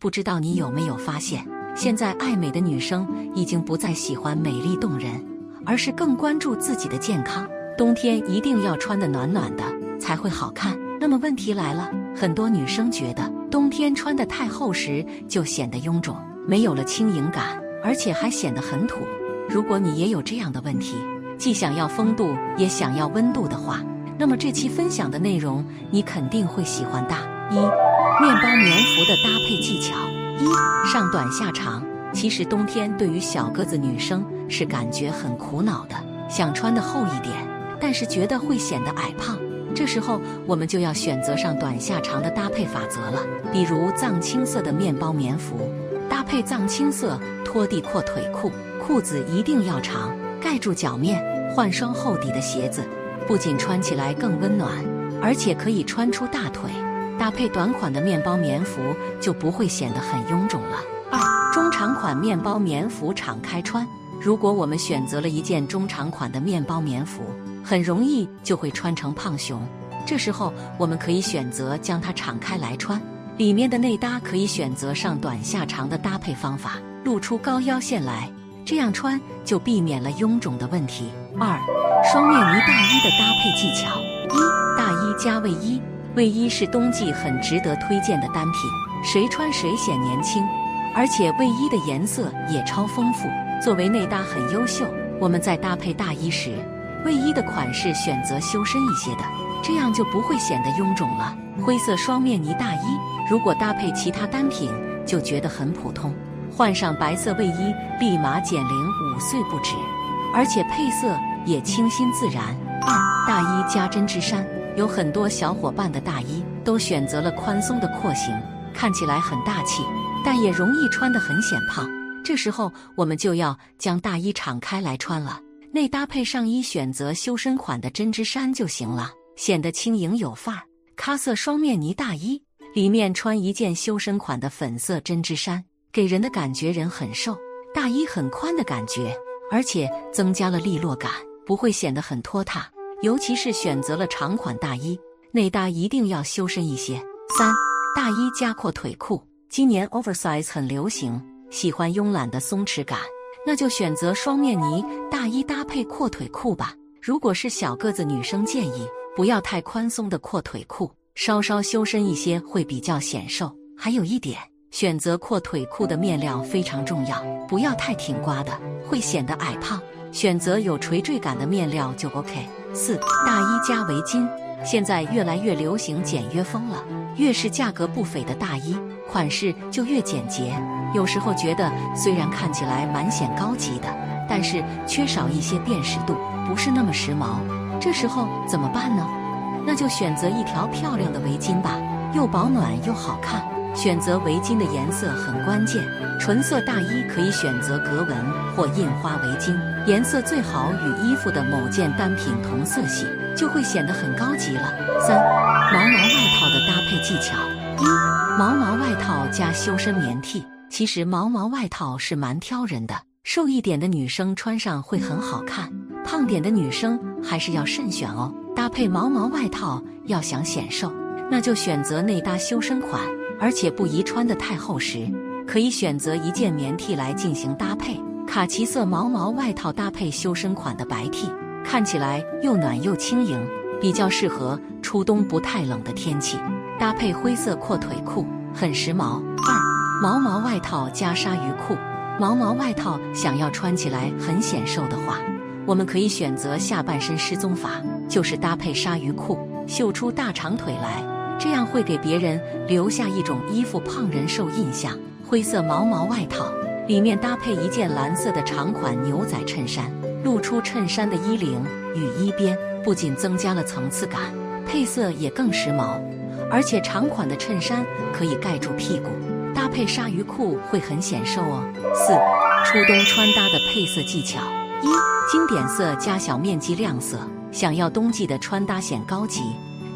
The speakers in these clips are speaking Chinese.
不知道你有没有发现，现在爱美的女生已经不再喜欢美丽动人，而是更关注自己的健康。冬天一定要穿的暖暖的才会好看。那么问题来了，很多女生觉得冬天穿的太厚实就显得臃肿，没有了轻盈感，而且还显得很土。如果你也有这样的问题，既想要风度也想要温度的话，那么这期分享的内容你肯定会喜欢的。一、面包棉服的搭配技巧。一、上短下长。其实冬天对于小个子女生是感觉很苦恼的，想穿的厚一点，但是觉得会显得矮胖。这时候我们就要选择上短下长的搭配法则了。比如藏青色的面包棉服，搭配藏青色拖地阔腿裤，裤子一定要长，盖住脚面。换双厚底的鞋子，不仅穿起来更温暖，而且可以穿出大腿。搭配短款的面包棉服，就不会显得很臃肿了。二中长款面包棉服敞开穿。如果我们选择了一件中长款的面包棉服，很容易就会穿成胖熊。这时候我们可以选择将它敞开来穿，里面的内搭可以选择上短下长的搭配方法，露出高腰线来。这样穿就避免了臃肿的问题。二，双面呢大衣的搭配技巧：一，大衣加卫衣。卫衣是冬季很值得推荐的单品，谁穿谁显年轻，而且卫衣的颜色也超丰富，作为内搭很优秀。我们在搭配大衣时，卫衣的款式选择修身一些的，这样就不会显得臃肿了。灰色双面呢大衣，如果搭配其他单品，就觉得很普通。换上白色卫衣，立马减龄五岁不止，而且配色也清新自然。二大衣加针织衫，有很多小伙伴的大衣都选择了宽松的廓形，看起来很大气，但也容易穿得很显胖。这时候我们就要将大衣敞开来穿了，内搭配上衣选择修身款的针织衫就行了，显得轻盈有范儿。咖色双面呢大衣里面穿一件修身款的粉色针织衫。给人的感觉人很瘦，大衣很宽的感觉，而且增加了利落感，不会显得很拖沓。尤其是选择了长款大衣，内搭一定要修身一些。三大衣加阔腿裤，今年 oversize 很流行，喜欢慵懒的松弛感，那就选择双面呢大衣搭配阔腿裤吧。如果是小个子女生，建议不要太宽松的阔腿裤，稍稍修身一些会比较显瘦。还有一点。选择阔腿裤的面料非常重要，不要太挺刮的，会显得矮胖。选择有垂坠感的面料就 OK。四大衣加围巾，现在越来越流行简约风了，越是价格不菲的大衣，款式就越简洁。有时候觉得虽然看起来蛮显高级的，但是缺少一些辨识度，不是那么时髦。这时候怎么办呢？那就选择一条漂亮的围巾吧，又保暖又好看。选择围巾的颜色很关键，纯色大衣可以选择格纹或印花围巾，颜色最好与衣服的某件单品同色系，就会显得很高级了。三、毛毛外套的搭配技巧：一、毛毛外套加修身棉 T。其实毛毛外套是蛮挑人的，瘦一点的女生穿上会很好看，胖点的女生还是要慎选哦。搭配毛毛外套要想显瘦，那就选择内搭修身款。而且不宜穿得太厚实，可以选择一件棉 T 来进行搭配。卡其色毛毛外套搭配修身款的白 T，看起来又暖又轻盈，比较适合初冬不太冷的天气。搭配灰色阔腿裤，很时髦。二毛毛外套加鲨鱼裤，毛毛外套想要穿起来很显瘦的话，我们可以选择下半身失踪法，就是搭配鲨鱼裤，秀出大长腿来。这样会给别人留下一种衣服胖人瘦印象。灰色毛毛外套里面搭配一件蓝色的长款牛仔衬衫，露出衬衫的衣领与衣边，不仅增加了层次感，配色也更时髦。而且长款的衬衫可以盖住屁股，搭配鲨鱼裤会很显瘦哦。四、初冬穿搭的配色技巧：一、经典色加小面积亮色，想要冬季的穿搭显高级。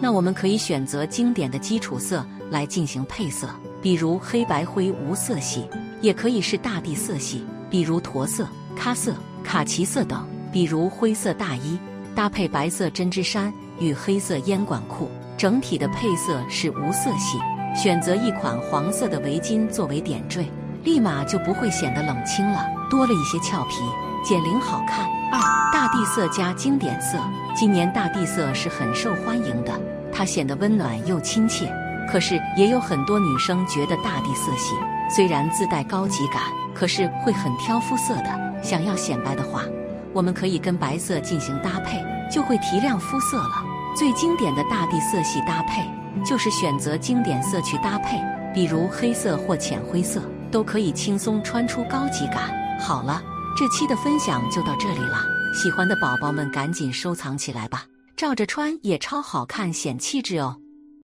那我们可以选择经典的基础色来进行配色，比如黑白灰无色系，也可以是大地色系，比如驼色、咖色、卡其色等。比如灰色大衣搭配白色针织衫与黑色烟管裤，整体的配色是无色系。选择一款黄色的围巾作为点缀，立马就不会显得冷清了，多了一些俏皮，减龄好看。二大地色加经典色，今年大地色是很受欢迎的，它显得温暖又亲切。可是也有很多女生觉得大地色系虽然自带高级感，可是会很挑肤色的。想要显白的话，我们可以跟白色进行搭配，就会提亮肤色了。最经典的大地色系搭配。就是选择经典色去搭配，比如黑色或浅灰色，都可以轻松穿出高级感。好了，这期的分享就到这里了，喜欢的宝宝们赶紧收藏起来吧，照着穿也超好看，显气质哦。